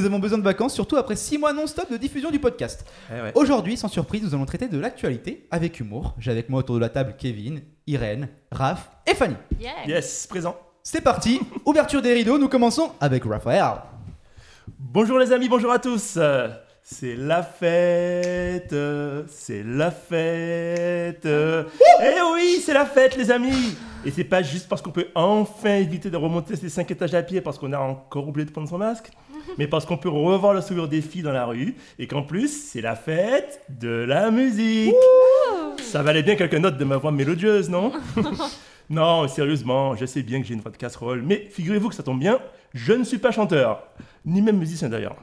nous avons besoin de vacances, surtout après 6 mois non-stop de diffusion du podcast. Eh ouais. Aujourd'hui, sans surprise, nous allons traiter de l'actualité avec humour. J'ai avec moi autour de la table Kevin, Irène, Raph et Fanny. Yeah. Yes, présent. C'est parti, ouverture des rideaux, nous commençons avec Raphaël. Bonjour les amis, bonjour à tous. Euh, C'est la fête, euh, c'est la fête. Eh oui, c'est la fête les amis. Et c'est pas juste parce qu'on peut enfin éviter de remonter ces 5 étages à pied parce qu'on a encore oublié de prendre son masque, mais parce qu'on peut revoir le sourire des filles dans la rue et qu'en plus c'est la fête de la musique. Ça valait bien quelques notes de ma voix mélodieuse, non? Non, sérieusement, je sais bien que j'ai une voix de casserole, mais figurez-vous que ça tombe bien, je ne suis pas chanteur, ni même musicien d'ailleurs.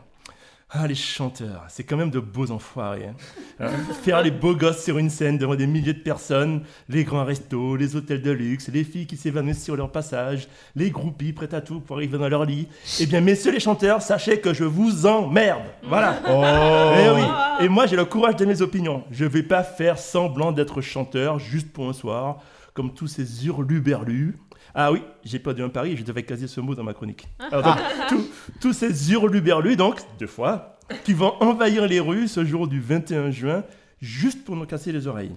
Ah, les chanteurs, c'est quand même de beaux enfoirés. hein. Hein, Faire les beaux gosses sur une scène devant des milliers de personnes, les grands restos, les hôtels de luxe, les filles qui s'évanouissent sur leur passage, les groupies prêtes à tout pour arriver dans leur lit. Eh bien, messieurs les chanteurs, sachez que je vous emmerde. Voilà. Eh oui. Et moi, j'ai le courage de mes opinions. Je vais pas faire semblant d'être chanteur juste pour un soir, comme tous ces hurluberlus. Ah oui, j'ai pas dit un pari, je devais caser ce mot dans ma chronique. Alors, donc, tous- tous ces hurluberlus, donc, deux fois, qui vont envahir les rues ce jour du 21 juin, juste pour nous casser les oreilles.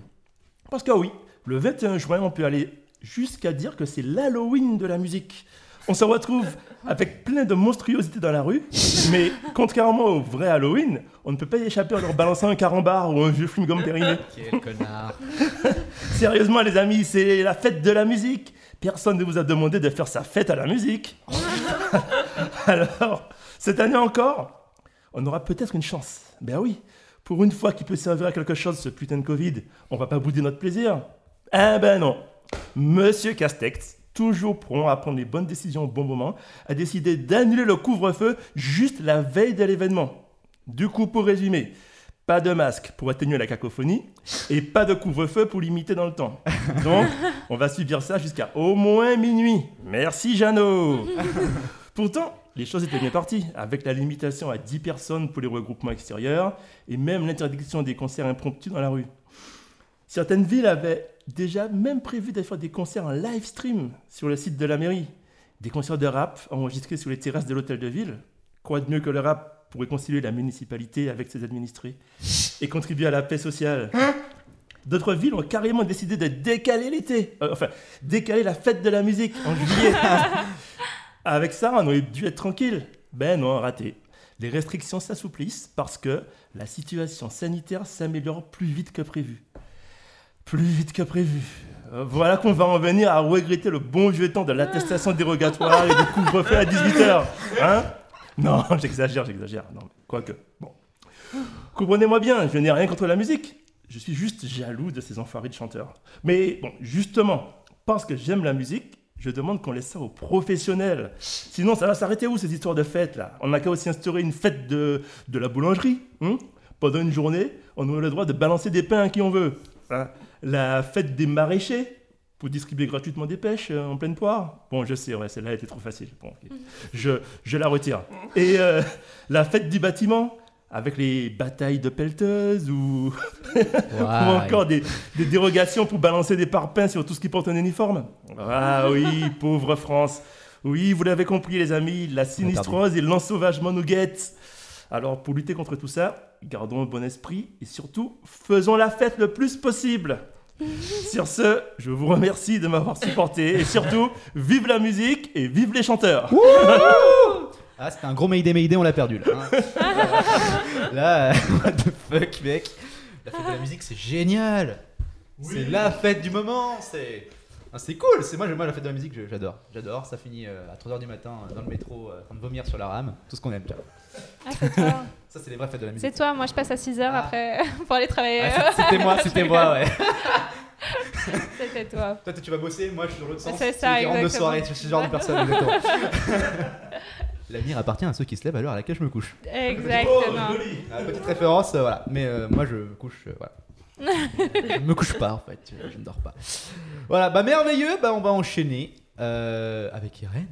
Parce que oui, le 21 juin, on peut aller jusqu'à dire que c'est l'Halloween de la musique. On se retrouve avec plein de monstruosités dans la rue, mais contrairement au vrai Halloween, on ne peut pas y échapper en leur balançant un carambar ou un vieux chewing-gum périmé. Quel connard. Sérieusement les amis, c'est la fête de la musique. Personne ne vous a demandé de faire sa fête à la musique. Alors, cette année encore, on aura peut-être une chance. Ben oui, pour une fois qu'il peut servir à quelque chose ce putain de Covid, on va pas bouder notre plaisir. Eh ben non. Monsieur Castex, toujours prompt à prendre les bonnes décisions au bon moment, a décidé d'annuler le couvre-feu juste la veille de l'événement. Du coup, pour résumer, pas de masque pour atténuer la cacophonie et pas de couvre-feu pour limiter dans le temps. Donc, on va subir ça jusqu'à au moins minuit. Merci Jeannot Pourtant, les choses étaient bien parties, avec la limitation à 10 personnes pour les regroupements extérieurs et même l'interdiction des concerts impromptus dans la rue. Certaines villes avaient déjà même prévu de faire des concerts en live stream sur le site de la mairie. Des concerts de rap enregistrés sur les terrasses de l'hôtel de ville. Quoi de mieux que le rap pour réconcilier la municipalité avec ses administrés et contribuer à la paix sociale D'autres villes ont carrément décidé de décaler l'été, Euh, enfin, décaler la fête de la musique en juillet. Avec ça, on aurait dû être tranquille. Ben non, raté. Les restrictions s'assouplissent parce que la situation sanitaire s'améliore plus vite que prévu. Plus vite que prévu. Euh, Voilà qu'on va en venir à regretter le bon vieux temps de l'attestation dérogatoire et du couvre-feu à 18h. Hein? Non, j'exagère, j'exagère. Non, quoique, bon. Comprenez-moi bien, je n'ai rien contre la musique. Je suis juste jaloux de ces enfoirés de chanteurs. Mais bon, justement, parce que j'aime la musique, je demande qu'on laisse ça aux professionnels. Sinon, ça va s'arrêter où ces histoires de fêtes là? On n'a qu'à aussi instaurer une fête de, de la boulangerie. hein? Pendant une journée, on a le droit de balancer des pains à qui on veut. Hein? La fête des maraîchers pour distribuer gratuitement des pêches euh, en pleine poire. Bon, je sais, ouais, celle-là était trop facile. Bon, je, je la retire. Et euh, la fête du bâtiment avec les batailles de pelleteuses ou, ou encore des, des dérogations pour balancer des parpaings sur tout ce qui porte un uniforme. Ah oui, pauvre France. Oui, vous l'avez compris les amis, la sinistrose et l'ensauvagement nous guettent. Alors pour lutter contre tout ça, gardons un bon esprit et surtout faisons la fête le plus possible. Sur ce, je vous remercie de m'avoir supporté et surtout, vive la musique et vive les chanteurs. Ah, c'était un gros Mayday Mayday, on l'a perdu là. hein. là, what the fuck, mec. La fête de la musique, c'est génial. C'est la fête du moment. C'est. Ah, c'est cool, c'est moi, moi la fête de la musique, j'adore. J'adore, ça finit euh, à 3h du matin euh, dans le métro, euh, en train de vomir sur la rame, tout ce qu'on aime. vois. Ah, c'est toi. Ça, c'est les vraies fêtes de la musique. C'est toi, moi je passe à 6h Ah. après pour aller travailler. Ah, c'était moi, c'était moi, ouais. C'était toi. Toi, tu vas bosser, moi, je suis dans l'autre sens. C'est ça, Tu rentre de exactement. soirée, je suis ce genre de personne, exactement. L'avenir appartient à ceux qui se lèvent à l'heure à laquelle je me couche. Exactement. Ah, petite référence, euh, voilà. Mais euh, moi, je me couche, euh, voilà. je me couche pas, en fait. Je, je ne dors pas. Voilà, bah merveilleux. Bah, on va enchaîner euh, avec Irène.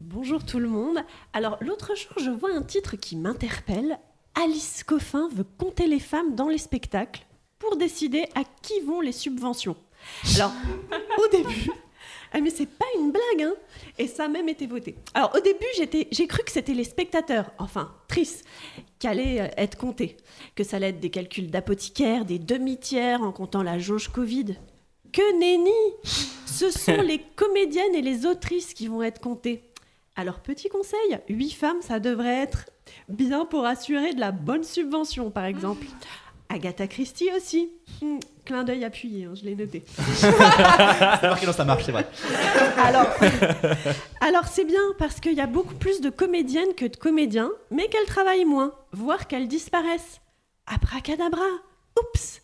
Bonjour tout le monde. Alors l'autre jour, je vois un titre qui m'interpelle. Alice Coffin veut compter les femmes dans les spectacles pour décider à qui vont les subventions. Alors au début, Ah, mais c'est pas une blague, hein Et ça a même été voté. Alors au début, j'ai cru que c'était les spectateurs, enfin, tristes, qui allaient euh, être comptés. Que ça allait être des calculs d'apothicaires, des demi-tiers en comptant la jauge Covid. Que nenni Ce sont les comédiennes et les autrices qui vont être comptées. Alors petit conseil, 8 femmes, ça devrait être bien pour assurer de la bonne subvention, par exemple. Agatha Christie aussi. Hmm, clin d'œil appuyé, hein, je l'ai noté. C'est marqué dans sa marche, c'est vrai. Alors, alors c'est bien parce qu'il y a beaucoup plus de comédiennes que de comédiens, mais qu'elles travaillent moins, voire qu'elles disparaissent. Abracadabra Oups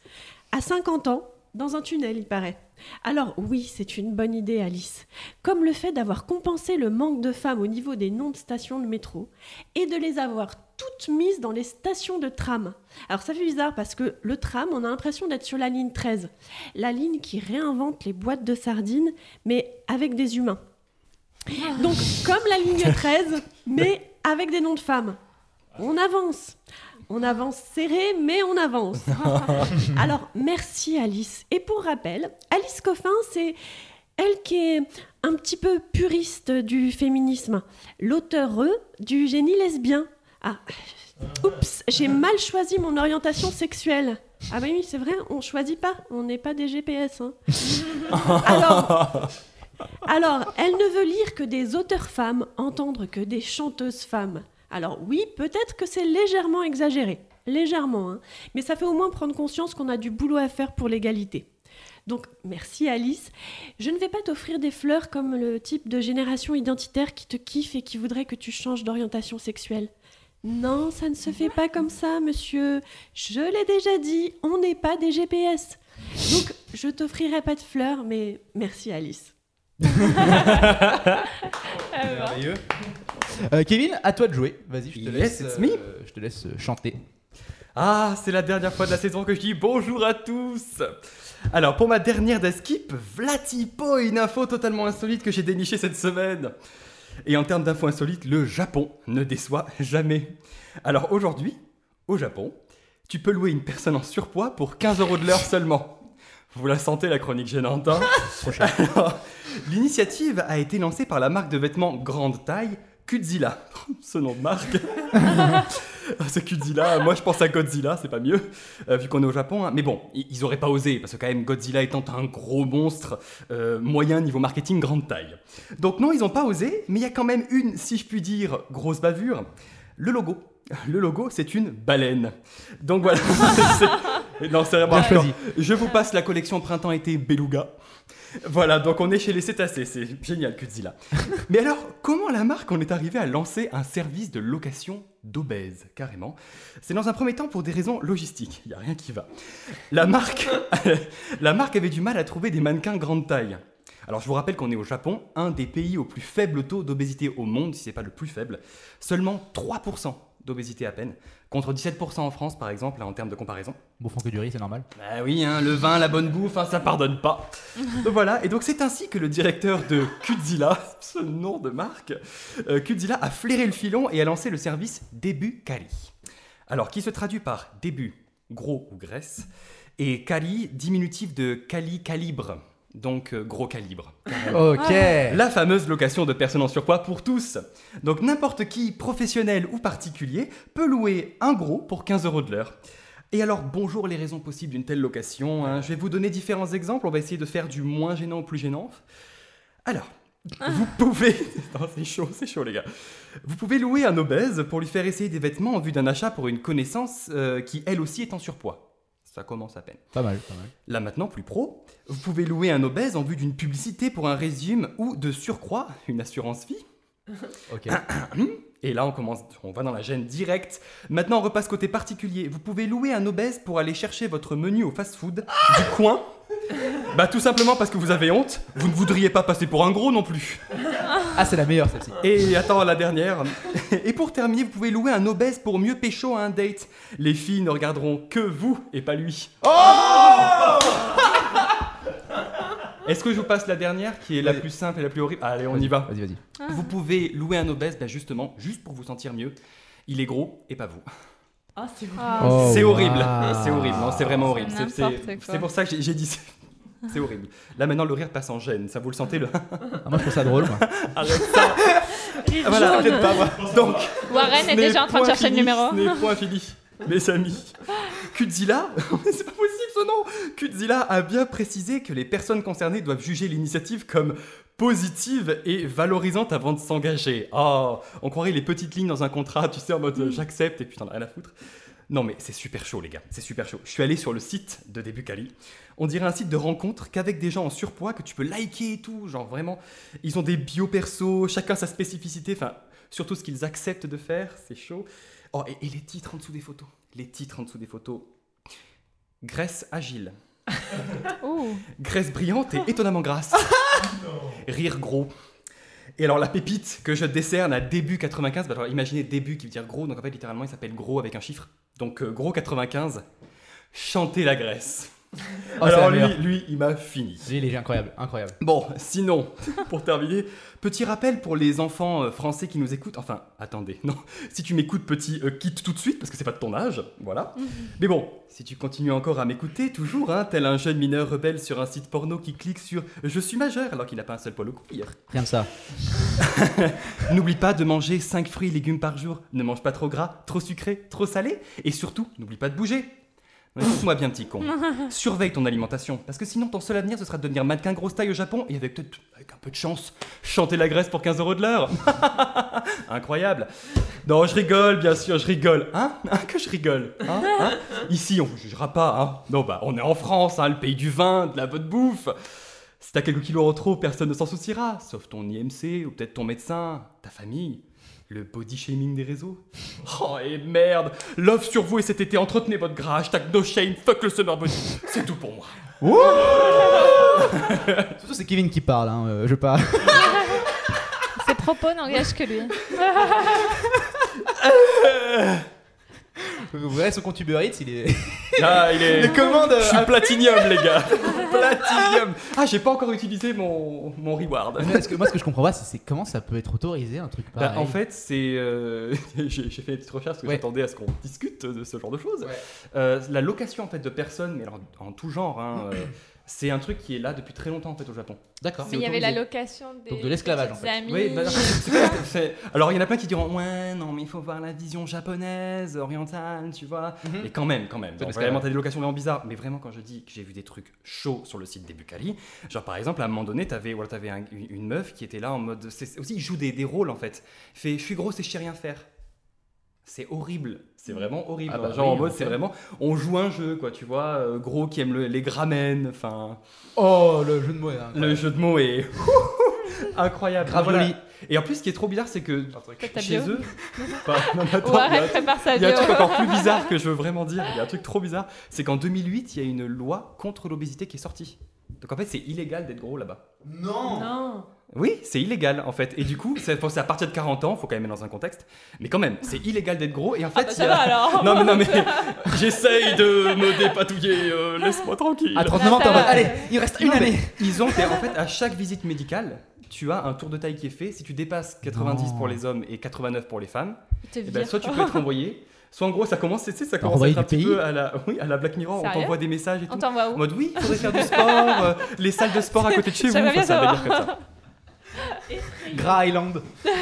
À 50 ans, dans un tunnel, il paraît. Alors oui, c'est une bonne idée, Alice. Comme le fait d'avoir compensé le manque de femmes au niveau des noms de stations de métro et de les avoir toutes mises dans les stations de tram. Alors ça fait bizarre parce que le tram, on a l'impression d'être sur la ligne 13, la ligne qui réinvente les boîtes de sardines, mais avec des humains. Donc comme la ligne 13, mais avec des noms de femmes. On avance. On avance serré, mais on avance. Alors, merci Alice. Et pour rappel, Alice Coffin, c'est elle qui est un petit peu puriste du féminisme, l'auteur du génie lesbien. Ah, oups, j'ai mal choisi mon orientation sexuelle. Ah bah oui, c'est vrai, on choisit pas, on n'est pas des GPS. hein. Alors, alors, elle ne veut lire que des auteurs femmes, entendre que des chanteuses femmes. Alors oui, peut-être que c'est légèrement exagéré, légèrement, hein, mais ça fait au moins prendre conscience qu'on a du boulot à faire pour l'égalité. Donc merci Alice. Je ne vais pas t'offrir des fleurs comme le type de génération identitaire qui te kiffe et qui voudrait que tu changes d'orientation sexuelle. Non, ça ne se fait pas comme ça, monsieur. Je l'ai déjà dit, on n'est pas des GPS. Donc je t'offrirai pas de fleurs, mais merci Alice. Merveilleux. Euh, Kevin, à toi de jouer. Vas-y, je te Yes, laisse. it's me. euh, je te laisse euh, chanter. Ah, c'est la dernière fois de la saison que je dis bonjour à tous Alors, pour ma dernière d'Eskip, Vlatipo, une info totalement insolite que j'ai dénichée cette semaine. Et en termes d'infos insolites, le Japon ne déçoit jamais. Alors aujourd'hui, au Japon, tu peux louer une personne en surpoids pour 15 euros de l'heure seulement. Vous la sentez la chronique gênante, hein L'initiative a été lancée par la marque de vêtements grande taille, Kudzilla. Ce nom de marque. c'est Kudzilla. Moi, je pense à Godzilla, c'est pas mieux, euh, vu qu'on est au Japon. hein. Mais bon, ils auraient pas osé, parce que quand même, Godzilla étant un gros monstre, euh, moyen niveau marketing grande taille. Donc non, ils ont pas osé, mais il y a quand même une, si je puis dire, grosse bavure. Le logo. Le logo, c'est une baleine. Donc voilà. Non, c'est vraiment. Je vous passe la collection printemps-été Beluga. Voilà, donc on est chez les cétacés, c'est génial Kudzilla. Mais alors, comment la marque en est arrivée à lancer un service de location d'obèses, carrément? C'est dans un premier temps pour des raisons logistiques, il n'y a rien qui va. La marque, la marque avait du mal à trouver des mannequins grande taille. Alors je vous rappelle qu'on est au Japon, un des pays au plus faible taux d'obésité au monde, si c'est pas le plus faible. Seulement 3% d'obésité à peine, contre 17% en France par exemple, là, en termes de comparaison. Bouffons que du riz, c'est normal. Bah oui, hein, le vin, la bonne bouffe, hein, ça pardonne pas. donc voilà, et donc c'est ainsi que le directeur de Kudzilla, ce nom de marque, euh, Kudzilla a flairé le filon et a lancé le service Début Kali. Alors, qui se traduit par début, gros ou graisse, et Kali, diminutif de Kali calibre, donc euh, gros calibre. Ok. La fameuse location de personnes en surpoids pour tous. Donc n'importe qui, professionnel ou particulier, peut louer un gros pour 15 euros de l'heure. Et alors, bonjour les raisons possibles d'une telle location. hein. Je vais vous donner différents exemples. On va essayer de faire du moins gênant au plus gênant. Alors, vous pouvez... Non, c'est chaud, c'est chaud les gars. Vous pouvez louer un obèse pour lui faire essayer des vêtements en vue d'un achat pour une connaissance euh, qui elle aussi est en surpoids. Ça commence à peine. Pas mal, pas mal. Là maintenant, plus pro, vous pouvez louer un obèse en vue d'une publicité pour un régime ou de surcroît une assurance vie. Ok. Et là, on commence, on va dans la gêne directe. Maintenant, on repasse côté particulier. Vous pouvez louer un obèse pour aller chercher votre menu au fast-food du coin. Bah tout simplement parce que vous avez honte. Vous ne voudriez pas passer pour un gros non plus. Ah, c'est la meilleure celle-ci. Et attends, la dernière. Et pour terminer, vous pouvez louer un obèse pour mieux pécho à un date. Les filles ne regarderont que vous et pas lui. Est-ce que je vous passe la dernière qui est la plus simple et la plus horrible? Allez, on y va. Vas-y, vas-y. Vous pouvez louer un obèse, bah justement, juste pour vous sentir mieux. Il est gros et pas vous. Ah, c'est Ah, Oh, c'est horrible. C'est horrible. Non, c'est vraiment horrible. C'est C'est- n'importe C'est quoi. c'est pour ça que j'ai- j'ai dit ça. C'est horrible. Là maintenant le rire passe en gêne. Ça vous le sentez le Ah, moi, je trouve ça drôle. Moi. Arrête ça. Rire Voilà, jaune. pas moi. Donc Warren est déjà en train de chercher le numéro. Ce n'est point fini, mes amis. Kudzilla, c'est pas possible ce nom. Kudzilla a bien précisé que les personnes concernées doivent juger l'initiative comme positive et valorisante avant de s'engager. Oh, on croirait les petites lignes dans un contrat, tu sais, en mode euh, j'accepte et puis t'en as rien à foutre. Non mais c'est super chaud les gars, c'est super chaud. Je suis allé sur le site de Début Cali. On dirait un site de rencontre qu'avec des gens en surpoids que tu peux liker et tout, genre vraiment. Ils ont des bio perso, chacun sa spécificité, enfin surtout ce qu'ils acceptent de faire, c'est chaud. Oh et, et les titres en dessous des photos, les titres en dessous des photos. Graisse agile, Ouh. graisse brillante et étonnamment grasse. Rire gros. Et alors la pépite que je décerne à début 95, bah alors imaginez début qui veut dire gros, donc en fait littéralement il s'appelle gros avec un chiffre. Donc euh, gros 95, chanter la graisse. Oh, alors lui, lui, il m'a fini. Lui, il est incroyable, incroyable. Bon, sinon, pour terminer, petit rappel pour les enfants euh, français qui nous écoutent. Enfin, attendez, non, si tu m'écoutes, petit, euh, quitte tout de suite parce que c'est pas de ton âge, voilà. Mais bon, si tu continues encore à m'écouter, toujours, hein, tel un jeune mineur rebelle sur un site porno qui clique sur Je suis majeur alors qu'il n'a pas un seul poil au couille. Rien de ça. N'oublie pas de manger 5 fruits et légumes par jour. Ne mange pas trop gras, trop sucré, trop salé. Et surtout, n'oublie pas de bouger. Non, Écoute-moi bien, petit con. Surveille ton alimentation. Parce que sinon, ton seul avenir, ce sera de devenir mannequin grosse taille au Japon et avec avec un peu de chance, chanter la graisse pour 15 euros de l'heure. Incroyable. Non, je rigole, bien sûr, je rigole. Hein, Hein? Que je rigole? Hein? Hein? Ici, on vous jugera pas. Hein non, bah, on est en France, hein, le pays du vin, de la bonne bouffe. Si t'as quelques kilos en trop, personne ne s'en souciera, sauf ton IMC ou peut-être ton médecin, ta famille, le body shaming des réseaux? Oh et merde, love sur vous et cet été, entretenez votre gras, hashtag no shame, fuck le summer body. C'est tout pour moi. Surtout, c'est Kevin qui parle. Hein. euh, je parle. Ses propos n'engagent que lui. Vous verrez son compte Uber Eats, il est. Ah, il est... Les commandes. Je suis euh, platinium les gars Platinium Ah j'ai pas encore utilisé mon, mon reward Mais est-ce que- moi, ce que je comprends pas, c'est c'est comment ça peut être autorisé un truc Bah, pareil. en fait, c'est. euh, j'ai j'ai fait une petite recherche parce que Ouais. j'attendais à ce qu'on discute de ce genre de choses. Ouais. Euh, la location en fait de personnes, mais alors en tout genre, hein, euh, c'est un truc qui est là depuis très longtemps en fait au Japon. D'accord. Mais il y avait la location des Donc de l'esclavage, en petites fait. amies. Oui, bah, c'est c'est- alors il y en a plein qui diront ouais non mais il faut voir la vision japonaise, orientale, tu vois. Mhm. Mais quand même, quand même. de Donc, vraiment t'as des locations vraiment bizarres. Mais vraiment quand je dis que j'ai vu des trucs chauds sur le site des Bucali, genre par exemple à un moment donné t'avais voilà, t'avais un- une, meuf qui était là en mode, c'est c'est aussi il joue des, des rôles en fait. Il fait je suis grosse et je sais rien faire. C'est horrible, c'est vraiment horrible. Ah bah Genre en mode c'est vraiment, on joue un jeu quoi, tu vois, euh, gros qui aime le- les gramènes, enfin Oh, le jeu de mots est incroyable. le jeu de mots est incroyable. Gravioli. Voilà. Et en plus, ce qui est trop bizarre, c'est que ta chez bio. eux, Pas- non, mais attends, il y a- prépare sa il y a un bio. truc encore plus bizarre que je veux vraiment dire. Il y a un truc trop bizarre, c'est qu'en 2008, il y a une loi contre l'obésité qui est sortie. Donc en fait, c'est illégal d'être gros là-bas. Non. Non. Oui, c'est illégal en fait. Et du coup, c'est à partir de 40 ans, faut quand même mettre dans un contexte. Mais quand même, c'est illégal d'être gros. Et en fait, Ah bah ça a- va alors. Non mais non mais j'essaye de me dépatouiller, euh, laisse-moi tranquille. À 39 ans, ça va. allez, il reste une Non, année. Ils ont fait, en fait, à chaque visite médicale, tu as un tour de taille qui est fait. Si tu dépasses 90 Non. pour les hommes et 89 pour les femmes, eh ben, soit tu peux être envoyé, soit en gros ça commence, tu sais, ça commence à être un petit pays peu à la, oui, à la Black Mirror. Sérieux on t'envoie des messages et tout. On t'envoie En où mode oui, il faudrait faire du sport, euh, les salles de sport à côté de chez vous. Enfin, un savoir. délire comme ça. Gras Island.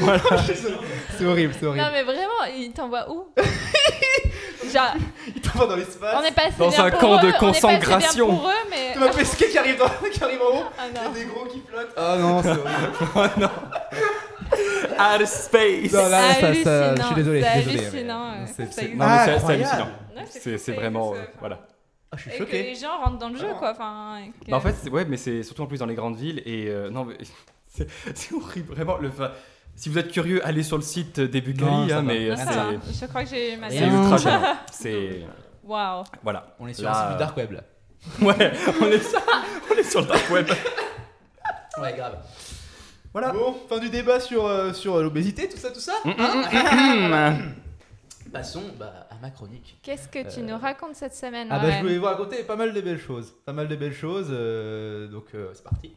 Voilà. C'est horrible, c'est horrible. Non mais vraiment, il t'envoie où? Genre, Il t'envoie dans l'espace. on est passé Dans bien un pour camp eux, de on est passé bien concentration. pour eux, mais Tu m'as fait skier qui arrive, dans... qui arrive en haut. ah Il y a non. des gros qui flottent. Ah non, c'est horrible. Oh non. Outer space. Non, là, ça, ça, je suis désolé. c'est je suis désolé, hallucinant, mais- ouais. c'est- Ça c'est- existe. Non, mais c'est- c'est Incroyable. hallucinant. Ouais, C'est fou, c'est ça vraiment, euh, voilà. Ah, je suis Et que choqué. les gens rentrent dans le jeu, quoi. Enfin, et que- Bah, en fait, c'est- ouais, mais c'est surtout en plus dans les grandes villes et euh, non, mais c'est c'est horrible, vraiment. Le, si vous êtes curieux, allez sur le site des Non, Bucali, hein, mais Non, ça va. c'est Je crois que j'ai ma c'est ultra gênant. C'est Waouh. voilà. On est sur Là, un site du dark web là. Ouais, on est sur, on est sur le dark web. Ouais, grave. Voilà. Bon, fin du débat sur, euh, sur l'obésité, tout ça, tout ça. Mm, mm, mm, mm. Passons bah, à ma chronique. Qu'est-ce que tu Euh, nous racontes cette semaine Ah bah je voulais vous raconter pas mal de belles choses. Pas mal de belles choses, euh, donc euh, c'est parti.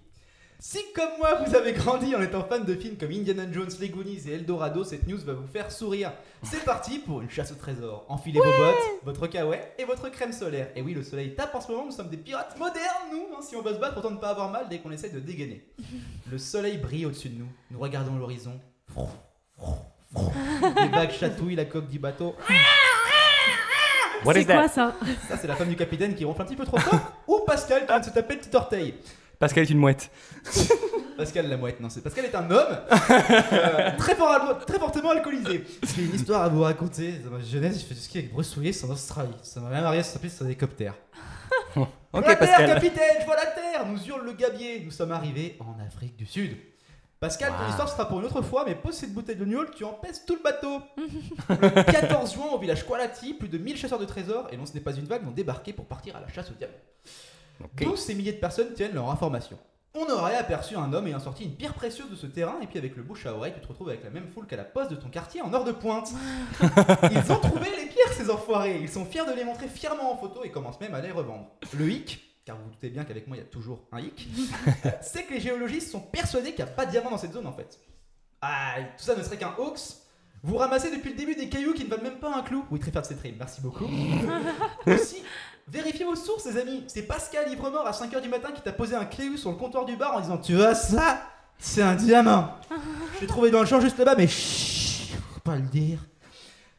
Si comme moi vous avez grandi en étant fan de films comme Indiana Jones, Les Goonies et Eldorado, cette news va vous faire sourire. C'est parti pour une chasse au trésor. Enfilez vos bottes, votre kawaii et votre crème solaire. Et oui, le soleil tape en ce moment, nous sommes des pirates modernes, nous. hein, si on veut se battre, autant ne pas avoir mal dès qu'on essaie de dégainer. Le soleil brille au-dessus de nous. Nous regardons l'horizon. Les vagues chatouillent la coque du bateau. C'est quoi ça? Ça, c'est la femme du capitaine qui ronfle un petit peu trop fort. Ou Pascal qui vient de se taper le petit orteil. Pascal est une mouette. Pascal la mouette, non, c'est Pascal est un homme euh, très, fort alco- très fortement alcoolisé. J'ai une histoire à vous raconter. Dans ma jeunesse, j'ai fait du ski avec Bruce Willis en Australie. Ça m'a même arrivé, ça s'appelait sur un hélicoptère. Ok, je la Pascal. terre, capitaine, je vois la terre Nous hurle le gabier. Nous sommes arrivés en Afrique du Sud. Pascal, ton histoire sera pour une autre fois, mais pose cette bouteille de gnôle, tu empêches tout le bateau. le 14 juin, au village Kualati, plus de 1000 chasseurs de trésors, et non, ce n'est pas une vague, ont débarqué pour partir à la chasse au diamant. Ok. Tous ces milliers de personnes tiennent leur information. On aurait aperçu un homme ayant sorti une pierre précieuse de ce terrain, et puis avec le bouche à oreille, tu te retrouves avec la même foule qu'à la poste de ton quartier en heure de pointe. Ils ont trouvé les pierres, ces enfoirés. Ils sont fiers de les montrer fièrement en photo et commencent même à les revendre. Le hic, car vous vous doutez bien qu'avec moi il y a toujours un hic, c'est que les géologistes sont persuadés qu'il n'y a pas de diamant dans cette zone en fait. Ah, tout ça ne serait qu'un hoax. Vous ramassez depuis le début des cailloux qui ne valent même pas un clou. Oui, très fier de cette rime, merci beaucoup. Aussi, vérifiez vos sources, les amis. C'est Pascal Livremort à 5h du matin qui t'a posé un cléu sur le comptoir du bar en disant Tu vois ça? C'est un diamant. Je l'ai trouvé dans le champ juste là-bas, mais chut, faut pas le dire.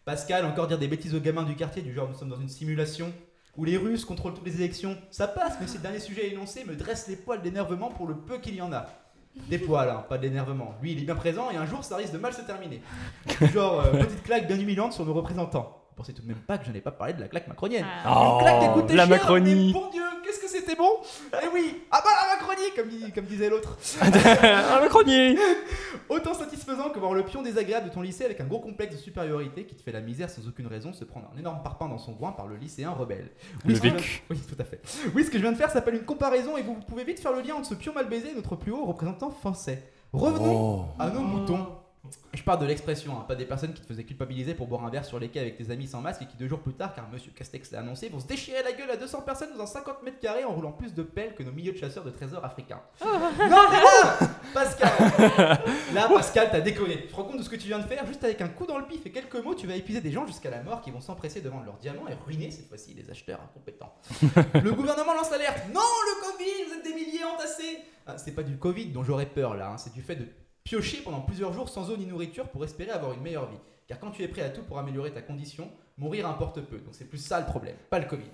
Pascal, encore dire des bêtises aux gamins du quartier, du genre nous sommes dans une simulation où les Russes contrôlent toutes les élections. Ça passe, mais si le dernier sujet énoncé me dresse les poils d'énervement pour le peu qu'il y en a. Des poils, hein, pas de l'énervement. Lui, il est bien présent et un jour, ça risque de mal se terminer. Genre, euh, petite claque bien humiliante sur nos représentants. Pensez tout de même pas que je n'ai pas parlé de la claque macronienne. Ah. Une claque Oh, coûté la Macronie. mais bon Dieu, qu'est-ce que c'était bon Eh oui Ah bah la Macronie, comme, dis- comme disait l'autre. Un macronier Autant satisfaisant que voir le pion désagréable de ton lycée avec un gros complexe de supériorité qui te fait la misère sans aucune raison se prendre un énorme parpaing dans son coin par le lycéen rebelle. Le je vécu. viens- Oui, tout à fait. Oui, ce que je viens de faire s'appelle une comparaison et vous pouvez vite faire le lien entre ce pion mal baisé et notre plus haut représentant français. Revenons Oh. à nos moutons. Je parle de l'expression, hein, pas des personnes qui te faisaient culpabiliser pour boire un verre sur les quais avec tes amis sans masque et qui deux jours plus tard, car Monsieur Castex l'a annoncé, vont se déchirer la gueule à 200 personnes dans un 50 mètres carrés en roulant plus de pelles que nos milieux de chasseurs de trésors africains. non mais là Pascal Là Pascal t'as déconné. Tu te rends compte de ce que tu viens de faire? Juste avec un coup dans le pif et quelques mots, tu vas épuiser des gens jusqu'à la mort qui vont s'empresser de vendre leurs diamants et ruiner cette fois-ci les acheteurs incompétents. le gouvernement lance l'alerte. Non le Covid, vous êtes des milliers entassés ah, C'est pas du Covid dont j'aurais peur là, hein, c'est du fait de piocher pendant plusieurs jours sans eau ni nourriture pour espérer avoir une meilleure vie. Car quand tu es prêt à tout pour améliorer ta condition, mourir importe peu. Donc c'est plus ça le problème, pas le Covid.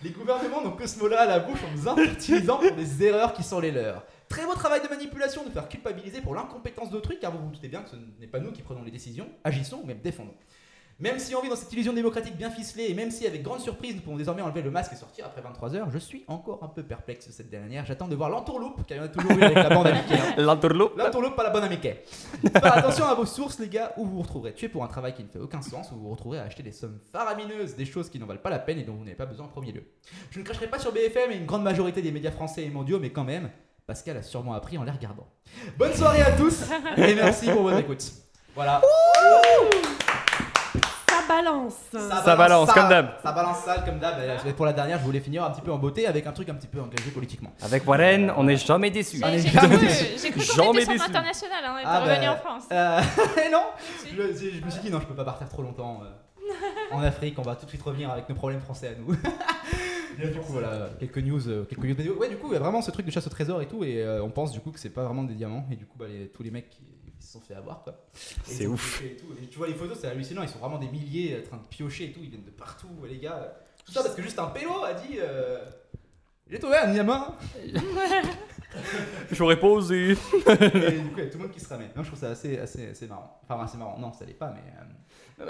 Les gouvernements n'ont que ce mot-là à la bouche en nous infertilisant pour des erreurs qui sont les leurs. Très beau travail de manipulation de faire culpabiliser pour l'incompétence d'autrui, car vous vous doutez bien que ce n'est pas nous qui prenons les décisions, agissons ou même défendons. Même si on vit dans cette illusion démocratique bien ficelée, et même si avec grande surprise nous pouvons désormais enlever le masque et sortir après 23h, je suis encore un peu perplexe cette dernière. J'attends de voir l'entourloupe, car il y en a toujours eu avec la bande à Mickey, hein. L'entourloupe. L'entourloupe, pas la bonne à Mickey. Faire attention à vos sources, les gars, où vous vous retrouverez tué pour un travail qui ne fait aucun sens, où vous vous retrouverez à acheter des sommes faramineuses, des choses qui n'en valent pas la peine et dont vous n'avez pas besoin en premier lieu. Je ne cracherai pas sur BFM et une grande majorité des médias français et mondiaux, mais quand même, Pascal a sûrement appris en les regardant. Bonne soirée à tous et merci pour votre écoute. Voilà. Ça balance. Ça balance, comme d'hab. Ça balance sale comme d'hab. Et Pour la dernière, je voulais finir un petit peu en beauté avec un truc un petit peu engagé politiquement. Avec Warren, on n'est jamais déçu. J'ai cru, cru Jamais qu'on était sur déçu. l'international, hein, Ah, revenu bah, en France. Euh, non, je, je me suis dit non, je peux pas partir trop longtemps euh, en Afrique. On va tout de suite revenir avec nos problèmes français à nous. Et du coup, voilà, quelques news, euh, quelques news. Ouais, du coup, il y a vraiment ce truc de chasse au trésor et tout, et euh, on pense du coup que c'est pas vraiment des diamants. Et du coup, bah, les- tous les mecs qui, qui se sont fait avoir, quoi. C'est ils ouf. et tout. Et tu vois les photos, c'est hallucinant. Ils sont vraiment des milliers en train de piocher et tout. Ils viennent de partout, les gars. Tout ça parce que juste un pélo a dit. euh, J'ai trouvé un diamant. J'aurais posé. Et du coup, il y a tout le monde qui se ramène. Non, je trouve ça assez, assez, assez marrant. Enfin, assez marrant. Non, ça l'est pas, mais. euh,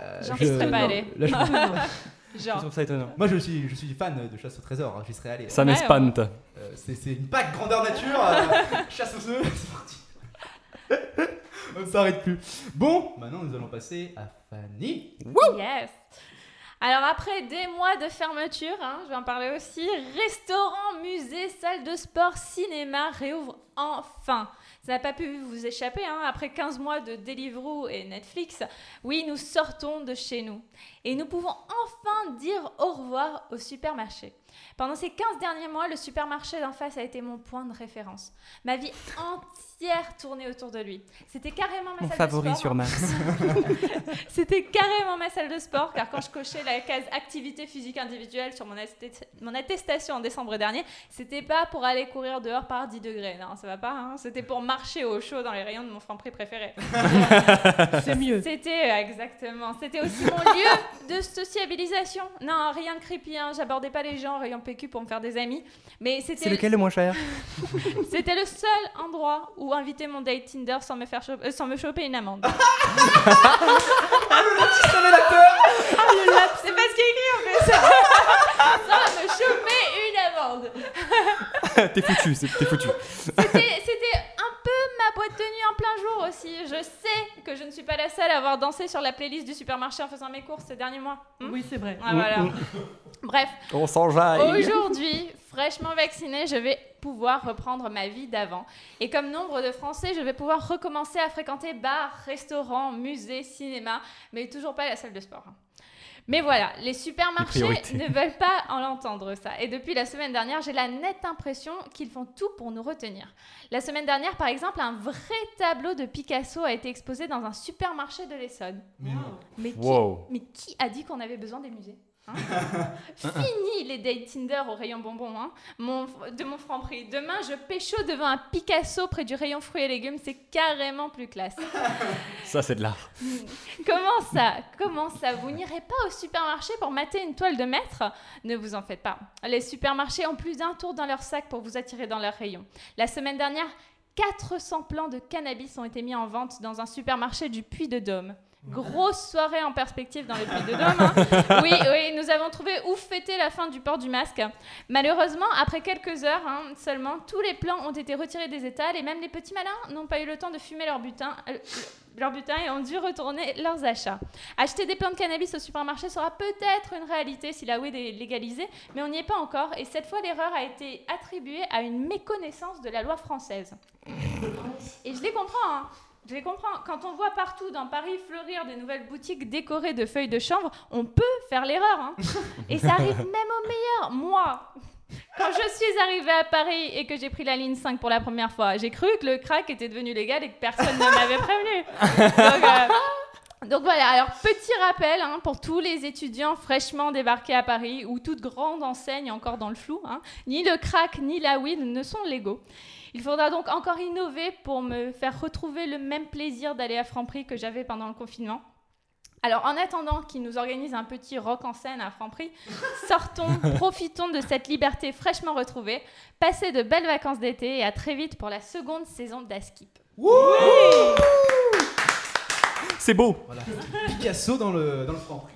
euh, J'en je- serais pas non, allé. là, je- Je Genre. trouve ça étonnant. Moi, je suis, je suis fan de chasse au trésor. hein, J'y serais allé. Ça m'espante. Euh, c'est c'est une pack grandeur nature. euh, chasse aux œufs. C'est parti. On ne s'arrête plus. Bon, maintenant, nous allons passer à Fanny. Yes. Alors après des mois de fermeture, hein, je vais en parler aussi, restaurants, musées, salles de sport, cinéma réouvrent enfin. Ça n'a pas pu vous échapper, hein, après 15 mois de Deliveroo et Netflix. Oui, nous sortons de chez nous. Et nous pouvons enfin dire au revoir au supermarché. Pendant ces 15 derniers mois, le supermarché d'en face a été mon point de référence. Ma vie entière tournait autour de lui. C'était carrément ma Mon salle favori de sport. sur Mars. C'était carrément ma salle de sport, car quand je cochais la case activité physique individuelle sur mon, attest- mon attestation en décembre dernier, c'était pas pour aller courir dehors par 10 degrés. Non, ça va pas. hein. C'était pour marcher au chaud dans les rayons de mon franc-prix préféré. C'est mieux. C'était euh, exactement. C'était aussi mon lieu de sociabilisation. Non, rien de creepy. Hein. J'abordais pas les gens rayon PQ pour me faire des amis. Mais C'est c'était lequel le moins cher? C'était le seul endroit où inviter mon date Tinder sans me faire cho- euh, sans me choper une amende. C'est pas ce qui est écrit en plus. sans me choper une amende. T'es foutu, c'est- t'es foutu. C'était c'était un peu ma boîte de nuit en plein jour aussi. Je sais que je ne suis pas la seule à avoir dansé sur la playlist du supermarché en faisant mes courses ces derniers mois. Hmm Oui, c'est vrai. Ah, voilà. Bref, On s'enjaille. Aujourd'hui, fraîchement vaccinée, je vais pouvoir reprendre ma vie d'avant. Et comme nombre de Français, je vais pouvoir recommencer à fréquenter bars, restaurants, musées, cinéma, mais toujours pas la salle de sport. Mais voilà, les supermarchés ne veulent pas en entendre ça. Et depuis la semaine dernière, j'ai la nette impression qu'ils font tout pour nous retenir. La semaine dernière, par exemple, un vrai tableau de Picasso a été exposé dans un supermarché de l'Essonne. Mais non. Mais qui, Wow. mais qui a dit qu'on avait besoin des musées? Hein Fini les dates Tinder au rayon bonbons hein mon, de mon franc prix. Demain, je pécho devant un Picasso près du rayon fruits et légumes. C'est carrément plus classe. Ça, c'est de l'art. Comment ça Comment ça? Vous n'irez pas au supermarché pour mater une toile de maître? Ne vous en faites pas. Les supermarchés ont plus d'un tour dans leur sac pour vous attirer dans leur rayon. La semaine dernière, 400 plants de cannabis ont été mis en vente dans un supermarché du Puy-de-Dôme. Grosse soirée en perspective dans le Puy-de-Dôme. hein. Oui, oui, nous avons trouvé où fêter la fin du port du masque. Malheureusement, après quelques heures hein, seulement, tous les plants ont été retirés des étals et même les petits malins n'ont pas eu le temps de fumer leur butin, euh, leur butin et ont dû retourner leurs achats. Acheter des plants de cannabis au supermarché sera peut-être une réalité si la weed est légalisée, mais on n'y est pas encore et cette fois l'erreur a été attribuée à une méconnaissance de la loi française. Et je les comprends, hein. Je les comprends. Quand on voit partout dans Paris fleurir des nouvelles boutiques décorées de feuilles de chanvre, on peut faire l'erreur. hein. Et ça arrive même au meilleur. Moi, quand je suis arrivée à Paris et que j'ai pris la ligne 5 pour la première fois, j'ai cru que le crack était devenu légal et que personne ne m'avait prévenu. Donc, euh, donc voilà, alors petit rappel hein, pour tous les étudiants fraîchement débarqués à Paris ou toute grande enseigne encore dans le flou, hein, ni le crack ni la weed ne sont légaux. Il faudra donc encore innover pour me faire retrouver le même plaisir d'aller à Franprix que j'avais pendant le confinement. Alors en attendant qu'ils nous organisent un petit rock en scène à Franprix, sortons, profitons de cette liberté fraîchement retrouvée, passez de belles vacances d'été et à très vite pour la seconde saison d'Askip. C'est beau. Voilà. Picasso dans le, dans le franc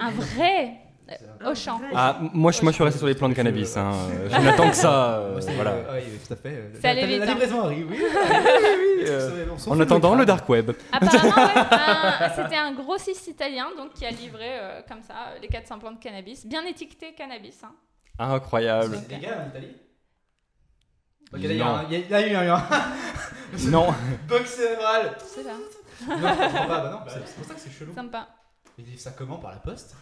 Un vrai euh, au champ. Ah, moi, je, moi, je suis resté sur les plans de cannabis. Hein. Je n'attends que ça. euh, voilà. euh, oui, oui, tout à fait. euh, Ça allait la- vite, La hein. livraison arrive, oui. oui, oui, oui, on s'en En fout attendant, le dark web. Apparemment, ouais, un- c'était un grossiste italien donc qui a livré euh, comme ça euh, les 400 plants de cannabis, bien étiqueté cannabis. hein. Incroyable. C'est légal en Italie? Ok, Non. là, il y a un- il y a- là, il y a eu un Non. bug cérébral. Je sais pas, Non, je comprends pas, bah non, c'est c'est pour ça que c'est chelou. sympa. Ils ça comment Par la poste?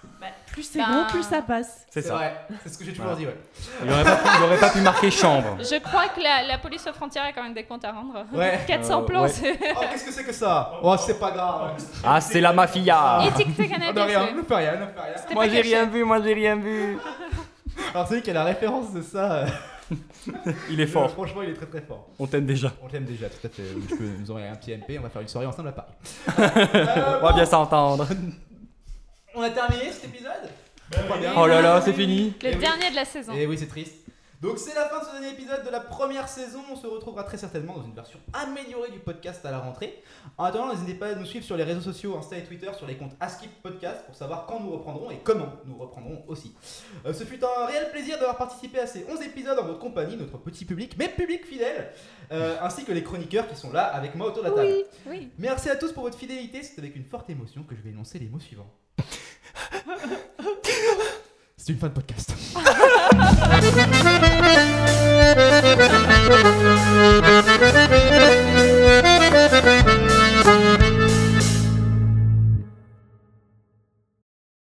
Plus c'est Ben- gros, plus ça passe. C'est ça. vrai, c'est ce que j'ai toujours Voilà. dit, ouais. Il aurait pas, pu- pas marquer chambre. Je crois que la, la police aux frontières a quand même des comptes à rendre. Ouais. 400 Euh, plans, ouais. c'est Oh, qu'est-ce que c'est que ça? Oh, c'est pas grave. Ah, c'est la mafia. étiqueté On cannabis. ne rien, ouais. ne fait rien, ne fait rien. Moi, j'ai rien vu, moi, j'ai rien vu. Alors, c'est vrai qu'il y a la référence de ça. euh, Il est fort. Franchement, il est très très fort. On t'aime déjà. On l'aime déjà, tout à fait. Je peux nous envoyer un petit MP, on va faire une soirée ensemble à Paris. On va bien s'entendre. On a terminé cet épisode? Pas bien. Oh là là, c'est fini. Le oui. dernier de la saison. Et oui, c'est triste. Donc c'est la fin de ce dernier épisode de la première saison. On se retrouvera très certainement dans une version améliorée du podcast à la rentrée. En attendant, n'hésitez pas à nous suivre sur les réseaux sociaux, Insta et Twitter, sur les comptes Askip Podcast pour savoir quand nous reprendrons et comment nous reprendrons aussi. Euh, ce fut un réel plaisir d'avoir participé à ces 11 épisodes en votre compagnie, notre petit public, mais public fidèle, euh, ainsi que les chroniqueurs qui sont là avec moi autour de la table. Oui, oui. Merci à tous pour votre fidélité. C'est avec une forte émotion que je vais énoncer les mots suivants. C'est une fin de podcast.